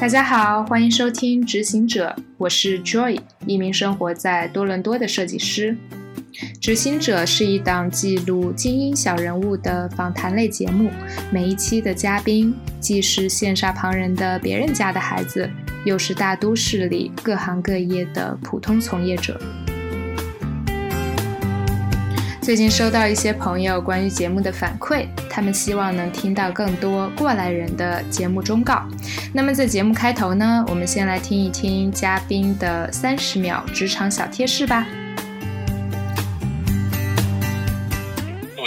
大家好，欢迎收听《执行者》，我是 Joy，一名生活在多伦多的设计师。《执行者》是一档记录精英小人物的访谈类节目，每一期的嘉宾既是羡煞旁人的别人家的孩子，又是大都市里各行各业的普通从业者。最近收到一些朋友关于节目的反馈，他们希望能听到更多过来人的节目忠告。那么在节目开头呢，我们先来听一听嘉宾的三十秒职场小贴士吧。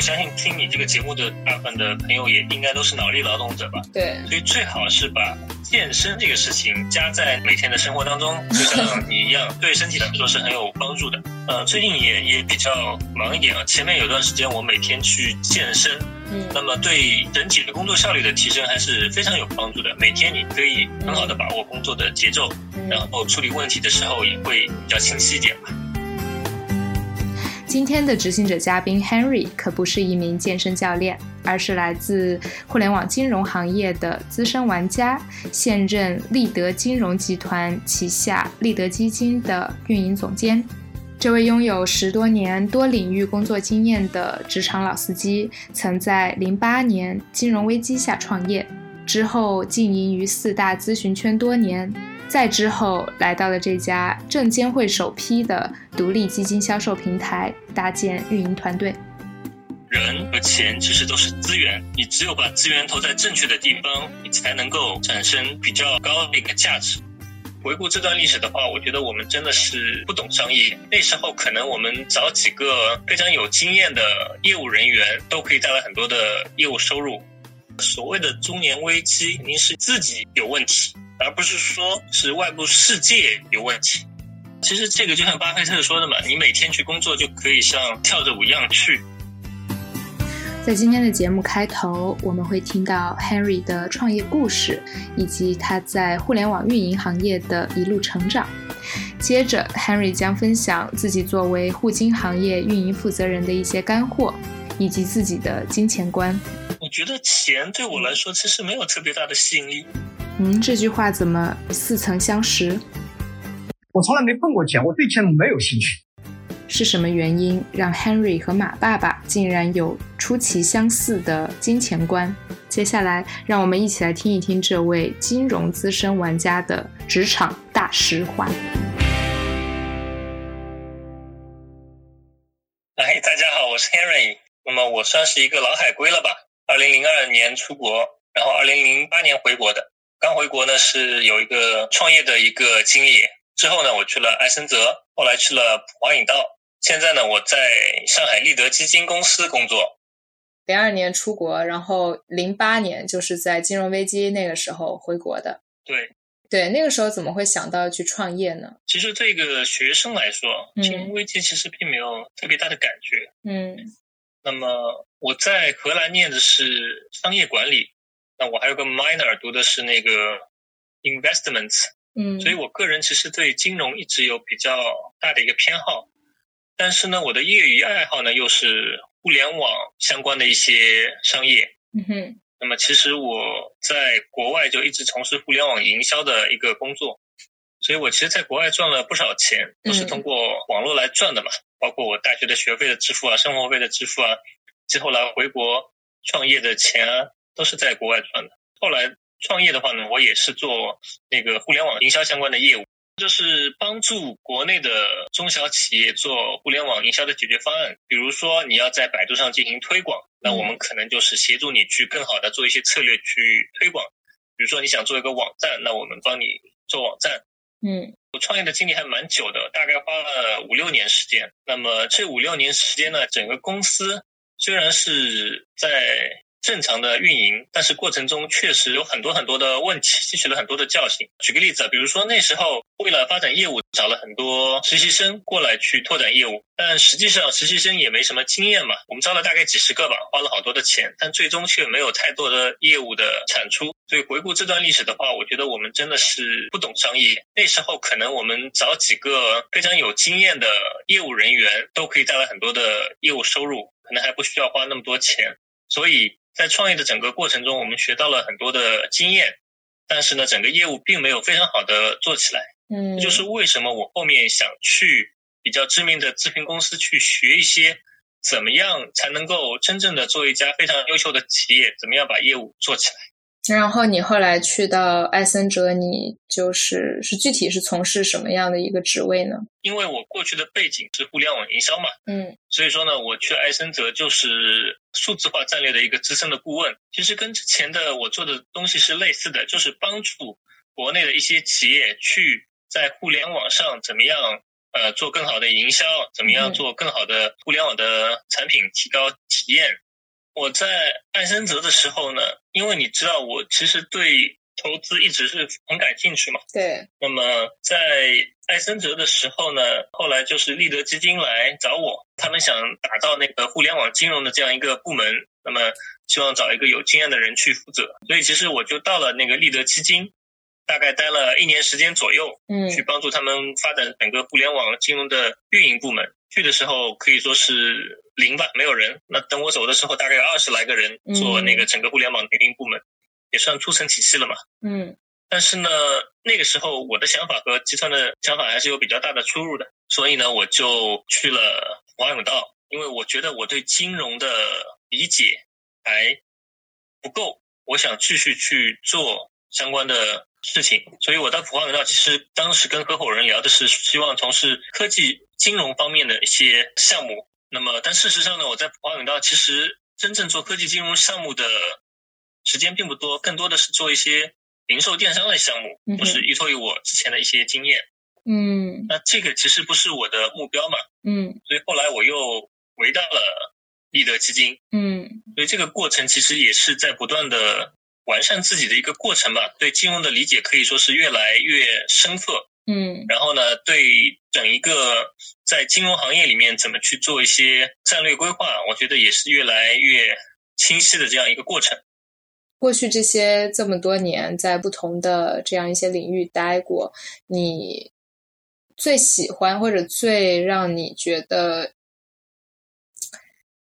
相信听你这个节目的大部分的朋友也应该都是脑力劳动者吧？对，所以最好是把健身这个事情加在每天的生活当中，就像你一样，对身体来说是很有帮助的。呃，最近也也比较忙一点啊，前面有段时间我每天去健身，嗯，那么对整体的工作效率的提升还是非常有帮助的。每天你可以很好的把握工作的节奏，然后处理问题的时候也会比较清晰一点吧。今天的执行者嘉宾 Henry 可不是一名健身教练，而是来自互联网金融行业的资深玩家，现任立德金融集团旗下立德基金的运营总监。这位拥有十多年多领域工作经验的职场老司机，曾在零八年金融危机下创业，之后经营于四大咨询圈多年。再之后，来到了这家证监会首批的独立基金销售平台，搭建运营团队。人和钱其实都是资源，你只有把资源投在正确的地方，你才能够产生比较高的一个价值。回顾这段历史的话，我觉得我们真的是不懂商业。那时候可能我们找几个非常有经验的业务人员，都可以带来很多的业务收入。所谓的中年危机，肯定是自己有问题。而不是说是外部世界有问题。其实这个就像巴菲特说的嘛，你每天去工作就可以像跳着舞一样去。在今天的节目开头，我们会听到 Henry 的创业故事，以及他在互联网运营行业的一路成长。接着，Henry 将分享自己作为互金行业运营负责人的一些干货，以及自己的金钱观。我觉得钱对我来说其实没有特别大的吸引力。嗯，这句话怎么似曾相识？我从来没碰过钱，我对钱没有兴趣。是什么原因让 Henry 和马爸爸竟然有出奇相似的金钱观？接下来，让我们一起来听一听这位金融资深玩家的职场大实话。哎，大家好，我是 Henry。那么我算是一个老海归了吧？二零零二年出国，然后二零零八年回国的。刚回国呢，是有一个创业的一个经历。之后呢，我去了埃森哲，后来去了普华永道。现在呢，我在上海立德基金公司工作。零二年出国，然后零八年就是在金融危机那个时候回国的。对，对，那个时候怎么会想到去创业呢？其实对一个学生来说，金融危机其实并没有特别大的感觉。嗯。那么我在荷兰念的是商业管理。那我还有个 minor 读的是那个 investments，嗯，所以我个人其实对金融一直有比较大的一个偏好，但是呢，我的业余爱好呢又是互联网相关的一些商业，嗯哼，那么其实我在国外就一直从事互联网营销的一个工作，所以我其实在国外赚了不少钱，都是通过网络来赚的嘛，包括我大学的学费的支付啊，生活费的支付啊，之后来回国创业的钱啊。都是在国外赚的。后来创业的话呢，我也是做那个互联网营销相关的业务，就是帮助国内的中小企业做互联网营销的解决方案。比如说你要在百度上进行推广，那我们可能就是协助你去更好的做一些策略去推广。比如说你想做一个网站，那我们帮你做网站。嗯，我创业的经历还蛮久的，大概花了五六年时间。那么这五六年时间呢，整个公司虽然是在正常的运营，但是过程中确实有很多很多的问题，吸取了很多的教训。举个例子，比如说那时候为了发展业务，找了很多实习生过来去拓展业务，但实际上实习生也没什么经验嘛。我们招了大概几十个吧，花了好多的钱，但最终却没有太多的业务的产出。所以回顾这段历史的话，我觉得我们真的是不懂商业。那时候可能我们找几个非常有经验的业务人员，都可以带来很多的业务收入，可能还不需要花那么多钱。所以。在创业的整个过程中，我们学到了很多的经验，但是呢，整个业务并没有非常好的做起来。嗯，这就是为什么我后面想去比较知名的咨询公司去学一些，怎么样才能够真正的做一家非常优秀的企业，怎么样把业务做起来。然后你后来去到艾森哲，你就是是具体是从事什么样的一个职位呢？因为我过去的背景是互联网营销嘛，嗯所以说呢，我去艾森哲就是数字化战略的一个资深的顾问。其实跟之前的我做的东西是类似的，就是帮助国内的一些企业去在互联网上怎么样呃做更好的营销，怎么样嗯做更好的互联网的产品，提高体验。我在艾森哲的时候呢，因为你知道我其实对投资一直是很感兴趣嘛，对，那么在艾森哲的时候呢，后来就是立德基金来找我，他们想打造那个互联网金融的这样一个部门，那么希望找一个有经验的人去负责，所以其实我就到了那个立德基金，大概待了一年时间左右，嗯。去帮助他们发展整个互联网金融的运营部门。去的时候可以说是零吧，没有人。那等我走的时候，大概有二十来个人做那个整个互联网运营部门，也算初成体系了嘛。嗯但是呢，那个时候我的想法和集团的想法还是有比较大的出入的，所以呢，我就去了华永道，因为我觉得我对金融的理解还不够，我想继续去做相关的事情，所以我到普华永道，其实当时跟合伙人聊的是希望从事科技金融方面的一些项目。那么，但事实上呢，我在普华永道其实真正做科技金融项目的时间并不多，更多的是做一些零售电商类项嗯目，哼就是依托于我之前的一些经验。嗯那这个其实不是我的目标嘛，嗯所以后来我又回到了立德基金，嗯所以这个过程其实也是在不断的完善自己的一个过程吧。对金融的理解可以说是越来越深刻，嗯然后呢，对整一个在金融行业里面怎么去做一些战略规划，我觉得也是越来越清晰的这样一个过程。过去这些这么多年，在不同的这样一些领域待过，你最喜欢或者最让你觉得，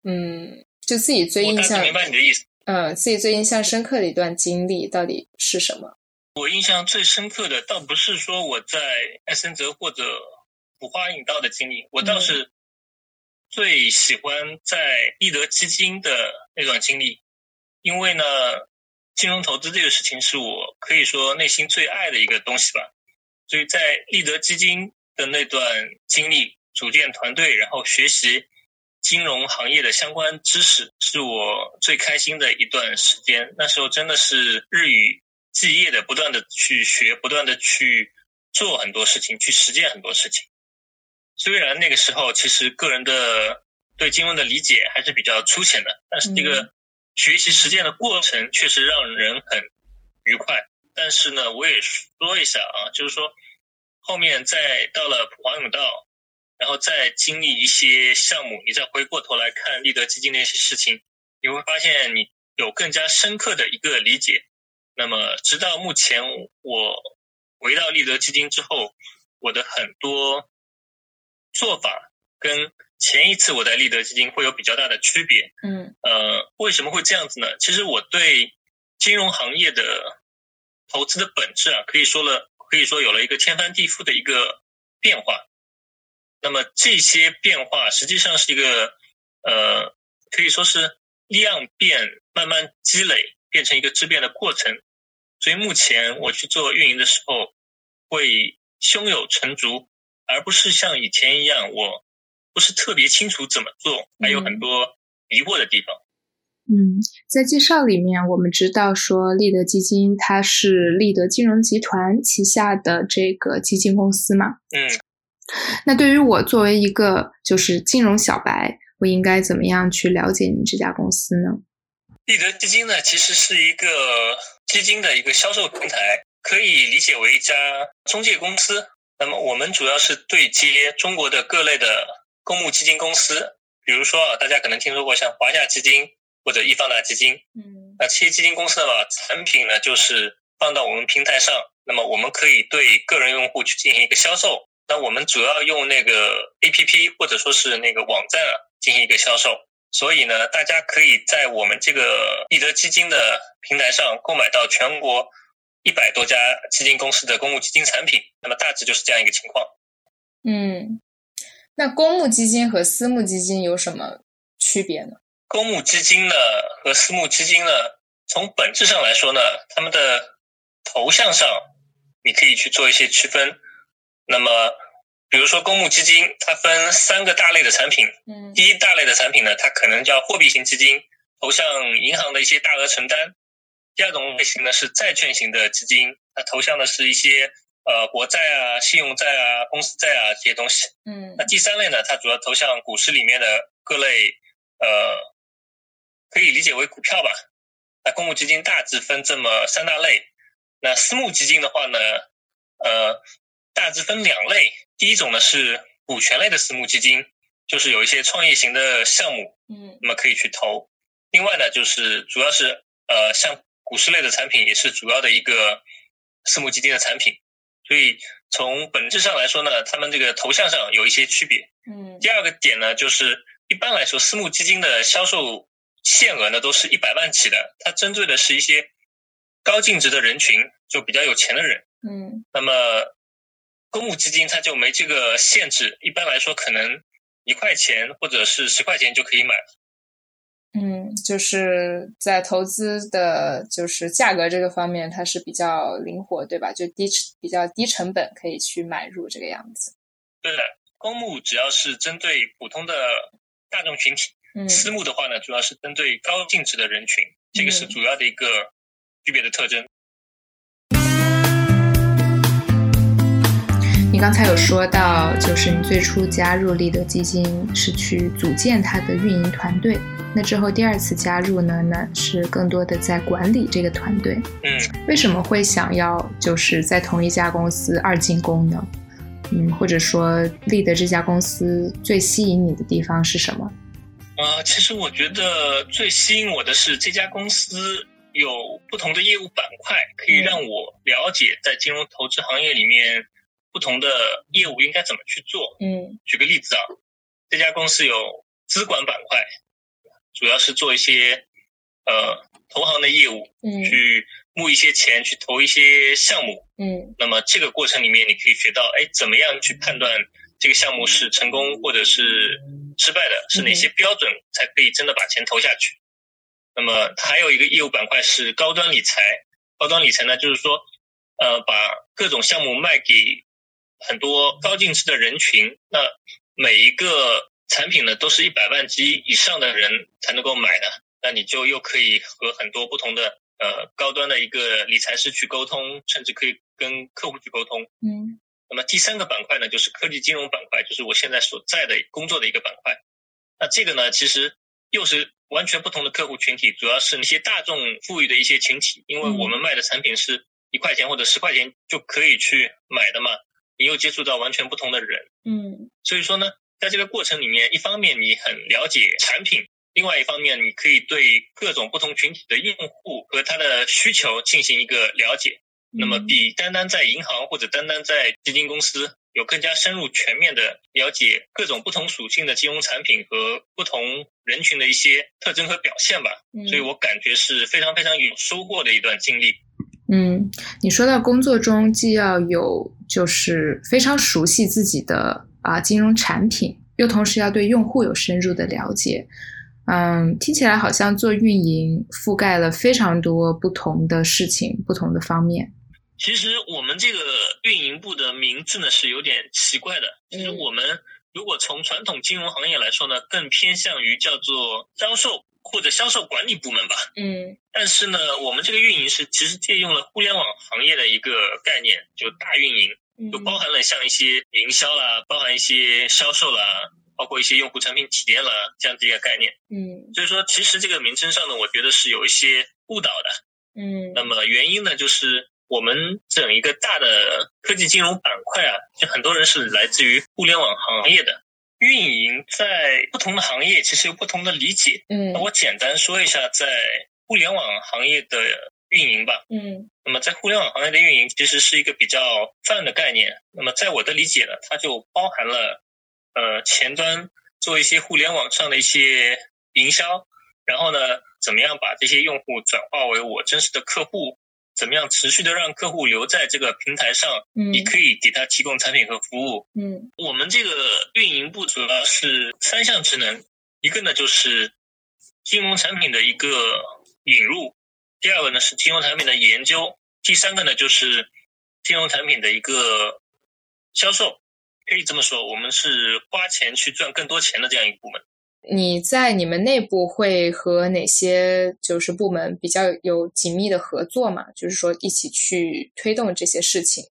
嗯，就自己最印象，明白你的意思。嗯，自己最印象深刻的一段经历到底是什么？我印象最深刻的，倒不是说我在艾森哲或者普华永道的经历，我倒是最喜欢在立德基金的那段经历，因为呢，金融投资这个事情是我可以说内心最爱的一个东西吧。所以在立德基金的那段经历，组建团队，然后学习金融行业的相关知识，是我最开心的一段时间。那时候真的是日以继夜的不断的去学，不断的去做很多事情，去实践很多事情。虽然那个时候其实个人的对金融的理解还是比较粗浅的，但是这个学习实践的过程确实让人很愉快。但是呢，我也说一下啊，就是说后面再到了普华永道，然后再经历一些项目，你再回过头来看立德基金那些事情，你会发现你有更加深刻的一个理解。那么，直到目前，我回到立德基金之后，我的很多做法跟前一次我在立德基金会有比较大的区别。嗯呃，为什么会这样子呢？其实我对金融行业的投资的本质啊，可以说了，可以说有了一个天翻地覆的一个变化。那么这些变化实际上是一个呃，可以说是量变慢慢积累，变成一个质变的过程。所以目前我去做运营的时候，会胸有成竹，而不是像以前一样，我不是特别清楚怎么做，还有很多疑惑的地方。嗯，在介绍里面，我们知道说立德基金它是立德金融集团旗下的这个基金公司嘛。嗯，那对于我作为一个就是金融小白，我应该怎么样去了解你们这家公司呢？立德基金呢，其实是一个基金的一个销售平台，可以理解为一家中介公司。那么我们主要是对接中国的各类的公募基金公司，比如说啊，大家可能听说过像华夏基金或者易方达基金。嗯那这些基金公司呢，把产品呢就是放到我们平台上，那么我们可以对个人用户去进行一个销售。那我们主要用那个 APP 或者说是那个网站啊进行一个销售。所以呢，大家可以在我们这个易德基金的平台上购买到全国一百多家基金公司的公募基金产品，那么大致就是这样一个情况。嗯，那公募基金和私募基金有什么区别呢？公募基金呢和私募基金呢，从本质上来说呢，他们的头像上你可以去做一些区分。那么，比如说公募基金，它分三个大类的产品。嗯第一大类的产品呢，它可能叫货币型基金，投向银行的一些大额存单。第二种类型呢是债券型的基金，它投向的是一些呃国债啊、信用债啊、公司债啊这些东西。嗯那第三类呢，它主要投向股市里面的各类呃，可以理解为股票吧。那公募基金大致分这么三大类。那私募基金的话呢，呃，大致分两类。第一种呢是股权类的私募基金，就是有一些创业型的项目，嗯那么可以去投。另外呢，就是主要是呃，像股市类的产品也是主要的一个私募基金的产品。所以从本质上来说呢，他们这个头像上有一些区别。嗯第二个点呢，就是一般来说，私募基金的销售限额呢都是一百万起的，它针对的是一些高净值的人群，就比较有钱的人。嗯那么公募基金它就没这个限制，一般来说可能一块钱或者是十块钱就可以买了。嗯，就是在投资的，就是价格这个方面，它是比较灵活，对吧？就低比较低成本可以去买入这个样子。对的，公募只要是针对普通的大众群体，嗯私募的话呢，主要是针对高净值的人群，这个是嗯主要的一个区别的特征。刚才有说到，就是你最初加入立德基金是去组建它的运营团队，那之后第二次加入呢，那是更多的在管理这个团队。嗯，为什么会想要就是在同一家公司二进宫呢？嗯，或者说立德这家公司最吸引你的地方是什么？呃，其实我觉得最吸引我的是这家公司有不同的业务板块，可以嗯让我了解在金融投资行业里面不同的业务应该怎么去做。嗯举个例子啊，这家公司有资管板块，主要是做一些呃投行的业务，嗯去募一些钱，去投一些项目。嗯那么这个过程里面，你可以学到，哎，怎么样去判断这个项目是成功或者是失败的，是哪些标准才可以真的把钱投下去。那么它还有一个业务板块是高端理财，高端理财呢，就是说，呃，把各种项目卖给很多高净值的人群，那每一个产品呢都是一百万级以上的人才能够买的，那你就又可以和很多不同的呃高端的一个理财师去沟通，甚至可以跟客户去沟通。嗯那么第三个板块呢，就是科技金融板块，就是我现在所在的工作的一个板块。那这个呢，其实又是完全不同的客户群体，主要是那些大众富裕的一些群体，因为我们卖的产品是一块钱或者十块钱就可以去买的嘛，你又接触到完全不同的人，嗯所以说呢，在这个过程里面，一方面你很了解产品，另外一方面你可以对各种不同群体的用户和他的需求进行一个了解。那么比单单在银行或者单单在基金公司有更加深入全面的了解各种不同属性的金融产品和不同人群的一些特征和表现吧。嗯所以我感觉是非常非常有收获的一段经历。嗯，你说到工作中既要有就是非常熟悉自己的啊金融产品，又同时要对用户有深入的了解。嗯，听起来好像做运营覆盖了非常多不同的事情、不同的方面。其实我们这个运营部的名字呢是有点奇怪的。其实嗯我们如果从传统金融行业来说呢，更偏向于叫做销售或者销售管理部门吧。嗯但是呢，我们这个运营是其实借用了互联网行业的一个概念，就大运营，就包含了像一些营销啦，包含一些销售啦，包括一些用户产品体验啦这样子一个概念。嗯所以说，其实这个名称上呢，我觉得是有一些误导的。嗯那么原因呢，就是我们整一个大的科技金融板块啊，就很多人是来自于互联网行业的。运营在不同的行业其实有不同的理解。嗯那我简单说一下在互联网行业的运营吧。嗯那么在互联网行业的运营其实是一个比较泛的概念。那么在我的理解呢，它就包含了呃前端做一些互联网上的一些营销，然后呢怎么样把这些用户转化为我真实的客户，怎么样持续的让客户留在这个平台上，嗯你可以给他提供产品和服务。嗯我们这个运营部主要是三项职能，一个呢就是金融产品的一个引入，第二个呢是金融产品的研究，第三个呢就是金融产品的一个销售。可以这么说，我们是花钱去赚更多钱的这样一个部门。你在你们内部会和哪些就是部门比较有紧密的合作嘛？就是说一起去推动这些事情。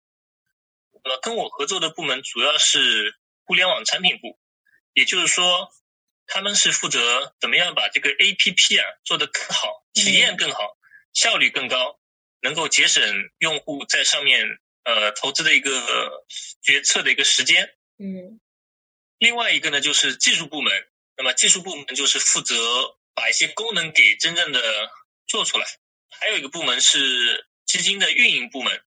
呃跟我合作的部门主要是互联网产品部，也就是说，他们是负责怎么样把这个 APP 啊做得更好，体验更好，效率更高，能够节省用户在上面呃投资的一个决策的一个时间。嗯另外一个呢，就是技术部门。那么技术部门就是负责把一些功能给真正的做出来。还有一个部门是基金的运营部门。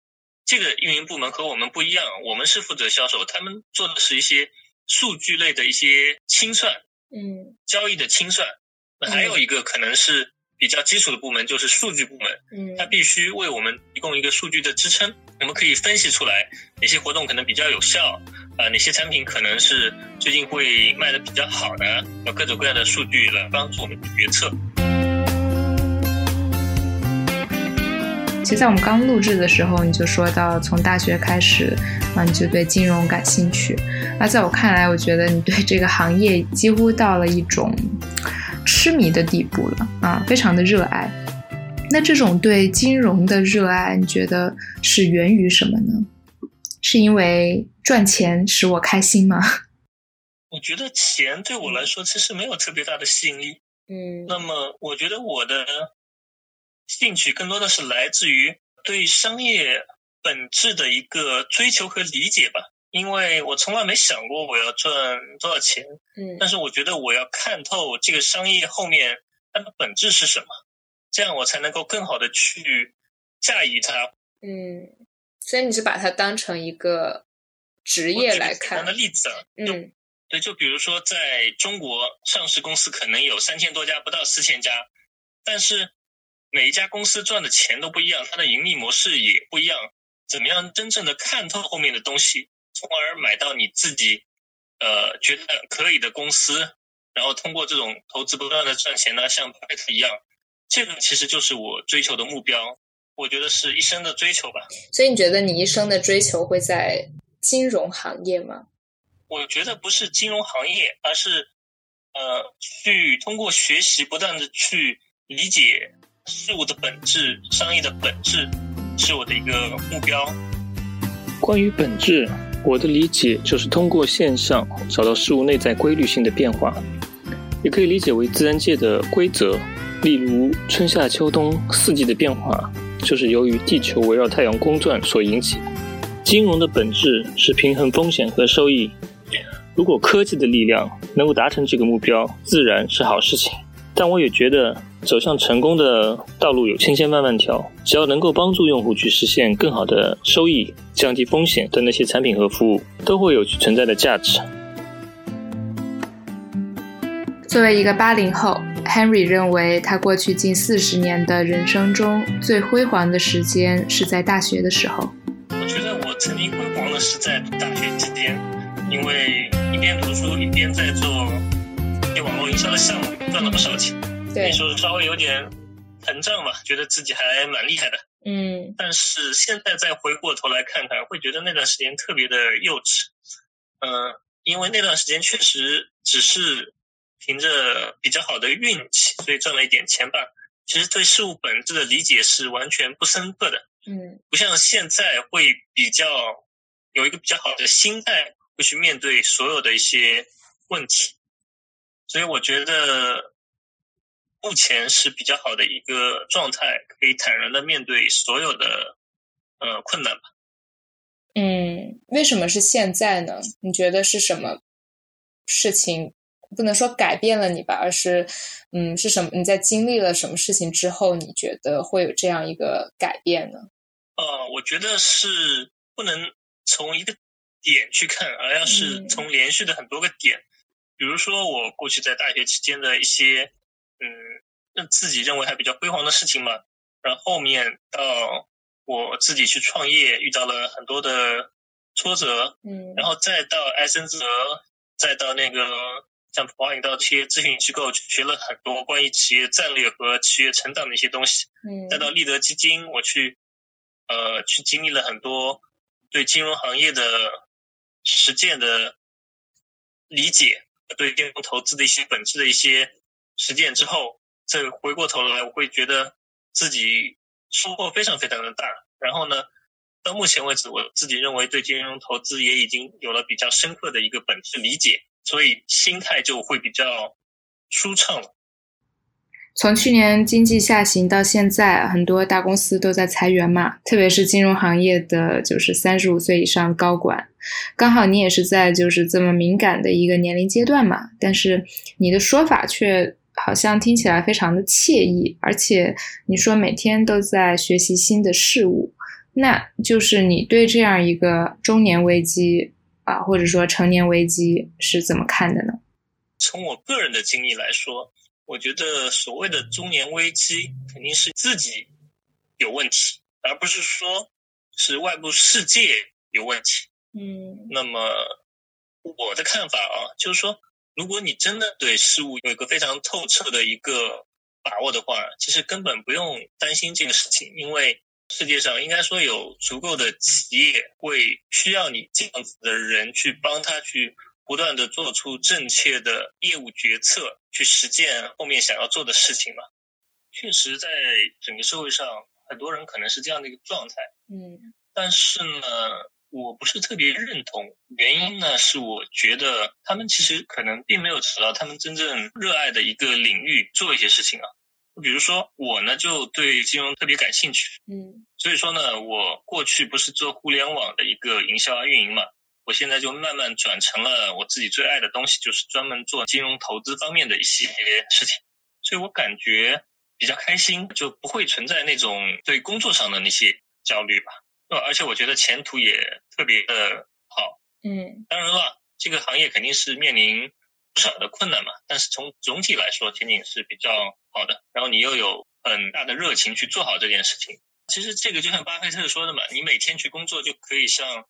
这个运营部门和我们不一样，我们是负责销售，他们做的是一些数据类的一些清算、嗯交易的清算。那还有一个可能是比较基础的部门，就是数据部门。嗯它必须为我们提供一个数据的支撑，我们可以分析出来哪些活动可能比较有效，呃、哪些产品可能是最近会卖的比较好的，有各种各样的数据来帮助我们决策。其实，在我们刚录制的时候，你就说到从大学开始，啊，你就对金融感兴趣。那在我看来，我觉得你对这个行业几乎到了一种痴迷的地步了啊，非常的热爱。那这种对金融的热爱，你觉得是源于什么呢？是因为赚钱使我开心吗？我觉得钱对我来说其实没有特别大的吸引力。嗯那么，我觉得我的兴趣更多的是来自于对商业本质的一个追求和理解吧。因为我从来没想过我要赚多少钱，嗯但是我觉得我要看透这个商业后面它的本质是什么，这样我才能够更好的去驾驭它。嗯，所以你是把它当成一个职业来看举个简单看的，例子嗯对，就比如说在中国上市公司可能有三千多家，不到四千家，但是每一家公司赚的钱都不一样，它的盈利模式也不一样。怎么样真正的看透后面的东西，从而买到你自己呃觉得可以的公司，然后通过这种投资不断的赚钱呢，像巴菲特一样，这个其实就是我追求的目标。我觉得是一生的追求吧。所以你觉得你一生的追求会在金融行业吗？我觉得不是金融行业，而是呃，去通过学习，不断的去理解事物的本质、商业的本质，是我的一个目标。关于本质，我的理解就是通过现象找到事物内在规律性的变化，也可以理解为自然界的规则。例如春夏秋冬四季的变化，就是由于地球围绕太阳公转所引起的。金融的本质是平衡风险和收益。如果科技的力量能够达成这个目标，自然是好事情。但我也觉得走向成功的道路有千千万万条，只要能够帮助用户去实现更好的收益、降低风险的那些产品和服务，都会有存在的价值。作为一个八零后，Henry 认为他过去近四十年的人生中最辉煌的时间是在大学的时候。我觉得我曾经辉煌的是在大学期间，因为一边读书一边在做一些网络营销的项目，赚了不少钱。那时候稍微有点膨胀吧，觉得自己还蛮厉害的。嗯但是现在再回过头来看看，会觉得那段时间特别的幼稚。嗯、因为那段时间确实只是凭着比较好的运气，所以赚了一点钱吧。其实对事物本质的理解是完全不深刻的，嗯不像现在会比较有一个比较好的心态，会去面对所有的一些问题。所以我觉得目前是比较好的一个状态，可以坦然的面对所有的呃困难吧。嗯，为什么是现在呢？你觉得是什么事情？不能说改变了你吧，而是，嗯，是什么？你在经历了什么事情之后，你觉得会有这样一个改变呢？呃，我觉得是不能从一个点去看，而要是嗯从连续的很多个点。比如说我过去在大学期间的一些，嗯，让自己认为还比较辉煌的事情嘛，然后后面到我自己去创业，遇到了很多的挫折，嗯然后再到埃森哲，再到那个像普华永道这些咨询机构，学了很多关于企业战略和企业成长的一些东西。嗯再到立德基金，我去呃去经历了很多对金融行业的实践的理解，对金融投资的一些本质的一些实践之后，这回过头来，我会觉得自己收获非常非常的大。然后呢，到目前为止，我自己认为对金融投资也已经有了比较深刻的一个本质理解，所以心态就会比较舒畅了。从去年经济下行到现在，很多大公司都在裁员嘛，特别是金融行业的就是三十五岁以上高管，刚好你也是在就是这么敏感的一个年龄阶段嘛，但是你的说法却好像听起来非常的惬意，而且你说每天都在学习新的事物，那就是你对这样一个中年危机啊，或者说成年危机是怎么看的呢？从我个人的经历来说，我觉得所谓的中年危机肯定是自己有问题，而不是说是外部世界有问题。嗯那么我的看法啊，就是说，如果你真的对事物有一个非常透彻的一个把握的话，其实根本不用担心这个事情，因为世界上应该说有足够的企业会需要你这样子的人去帮他去不断的做出正确的业务决策，去实践后面想要做的事情嘛。确实，在整个社会上，很多人可能是这样的一个状态。嗯但是呢，我不是特别认同。原因呢，是我觉得他们其实可能并没有找到他们真正热爱的一个领域做一些事情啊。比如说我呢，就对金融特别感兴趣，嗯所以说呢，我过去不是做互联网的一个营销啊运营嘛，我现在就慢慢转成了我自己最爱的东西，就是专门做金融投资方面的一些事情。所以我感觉比较开心，就不会存在那种对工作上的那些焦虑吧。呃，而且我觉得前途也特别的好。嗯当然了，这个行业肯定是面临不少的困难嘛，但是从总体来说，前景是比较好的。然后你又有很大的热情去做好这件事情。其实这个就像巴菲特说的嘛，你每天去工作就可以像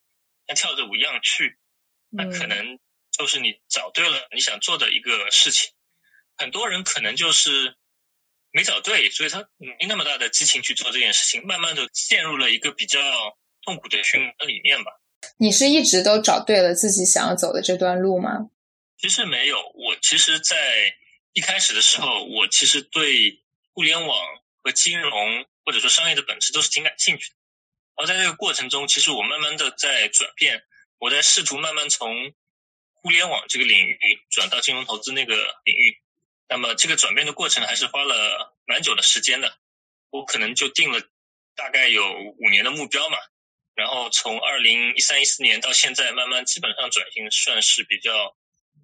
像跳着舞一样去，那可能就是你找对了你想做的一个事情。很多人可能就是没找对，所以他没那么大的激情去做这件事情，慢慢的陷入了一个比较痛苦的循环里面吧。你是一直都找对了自己想要走的这段路吗？其实没有，我其实，在一开始的时候，我其实对互联网和金融或者说商业的本质都是挺感兴趣的。然后在这个过程中，其实我慢慢的在转变，我在试图慢慢从互联网这个领域转到金融投资那个领域。那么这个转变的过程还是花了蛮久的时间的，我可能就定了大概有五年的目标嘛。然后从二零一三一四年到现在，慢慢基本上转型算是比较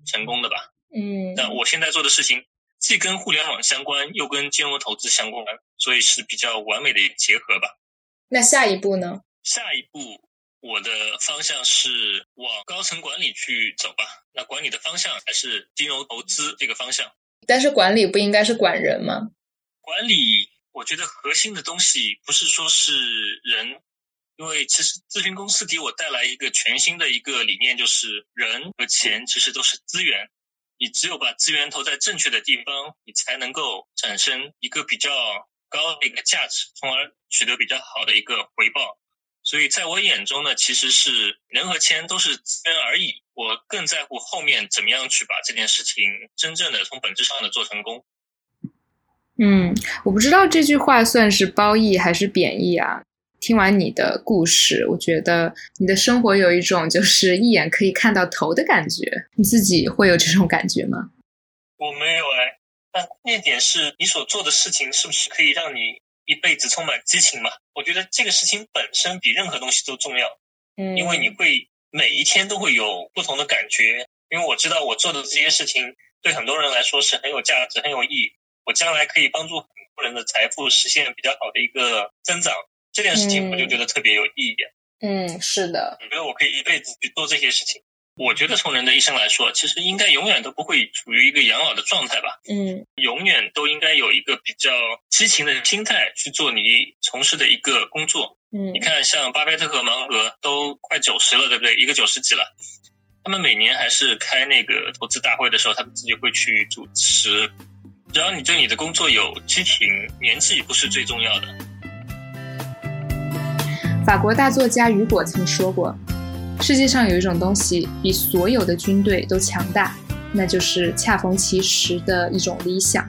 成功的吧。嗯那我现在做的事情既跟互联网相关，又跟金融投资相关，所以是比较完美的一个结合吧。那下一步呢？下一步，我的方向是往高层管理去走吧。那管理的方向还是金融投资这个方向。但是管理不应该是管人吗？管理，我觉得核心的东西不是说是人，因为其实咨询公司给我带来一个全新的一个理念，就是人和钱其实都是资源，你只有把资源投在正确的地方，你才能够产生一个比较高的一个价值，从而取得比较好的一个回报。所以在我眼中呢，其实是人和钱都是资源而已。我更在乎后面怎么样去把这件事情真正的从本质上的做成功。嗯，我不知道这句话算是褒义还是贬义啊。听完你的故事，我觉得你的生活有一种就是一眼可以看到头的感觉。你自己会有这种感觉吗？我没有哎，但关键点是你所做的事情是不是可以让你一辈子充满激情嘛？我觉得这个事情本身比任何东西都重要，嗯因为你会每一天都会有不同的感觉。因为我知道我做的这些事情对很多人来说是很有价值、很有意义，我将来可以帮助很多人的财富实现比较好的一个增长。这件事情我就觉得特别有意义。嗯，是的，我觉得我可以一辈子去做这些事情。我觉得从人的一生来说，其实应该永远都不会处于一个养老的状态吧。嗯永远都应该有一个比较激情的心态去做你从事的一个工作。嗯，你看，像巴菲特和芒格都快九十了，对不对？一个九十几了，他们每年还是开那个投资大会的时候，他们自己会去主持。只要你对你的工作有激情，年纪不是最重要的。法国大作家雨果曾说过：“世界上有一种东西比所有的军队都强大，那就是恰逢其时的一种理想。”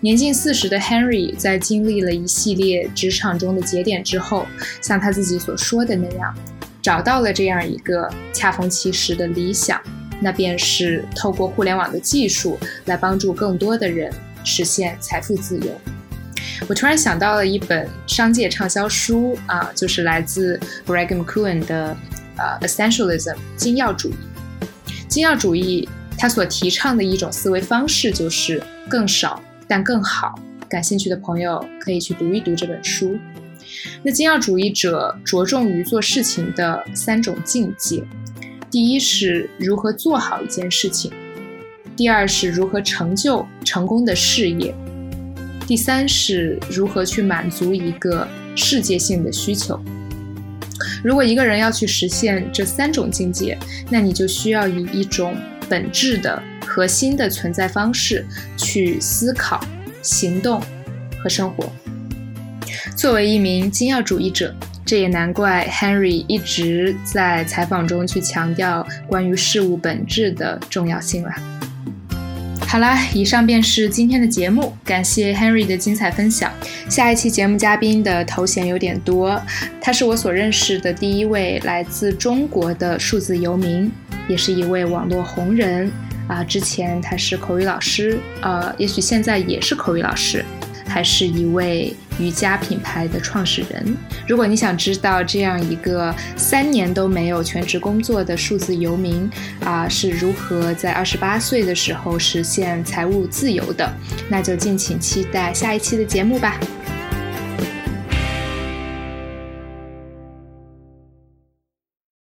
年近四十的 Henry 在经历了一系列职场中的节点之后，像他自己所说的那样，找到了这样一个恰逢其时的理想，那便是透过互联网的技术来帮助更多的人实现财富自由。我突然想到了一本商界畅销书啊，就是来自 Greg McKeown 的呃 Essentialism 精要主义。精要主义它所提倡的一种思维方式就是更少。但更好，感兴趣的朋友可以去读一读这本书。那精要主义者着重于做事情的三种境界：第一是如何做好一件事情；第二是如何成就成功的事业；第三是如何去满足一个世界性的需求。如果一个人要去实现这三种境界，那你就需要以一种本质的。核心的存在方式去思考、行动和生活。作为一名精要主义者，这也难怪 Henry 一直在采访中去强调关于事物本质的重要性了。好啦，以上便是今天的节目，感谢 Henry 的精彩分享。下一期节目嘉宾的头衔有点多，他是我所认识的第一位来自中国的数字游民，也是一位网络红人。啊，之前他是口语老师，呃，也许现在也是口语老师，还是一位瑜伽品牌的创始人。如果你想知道这样一个三年都没有全职工作的数字游民啊是如何在二十八岁的时候实现财务自由的，那就敬请期待下一期的节目吧。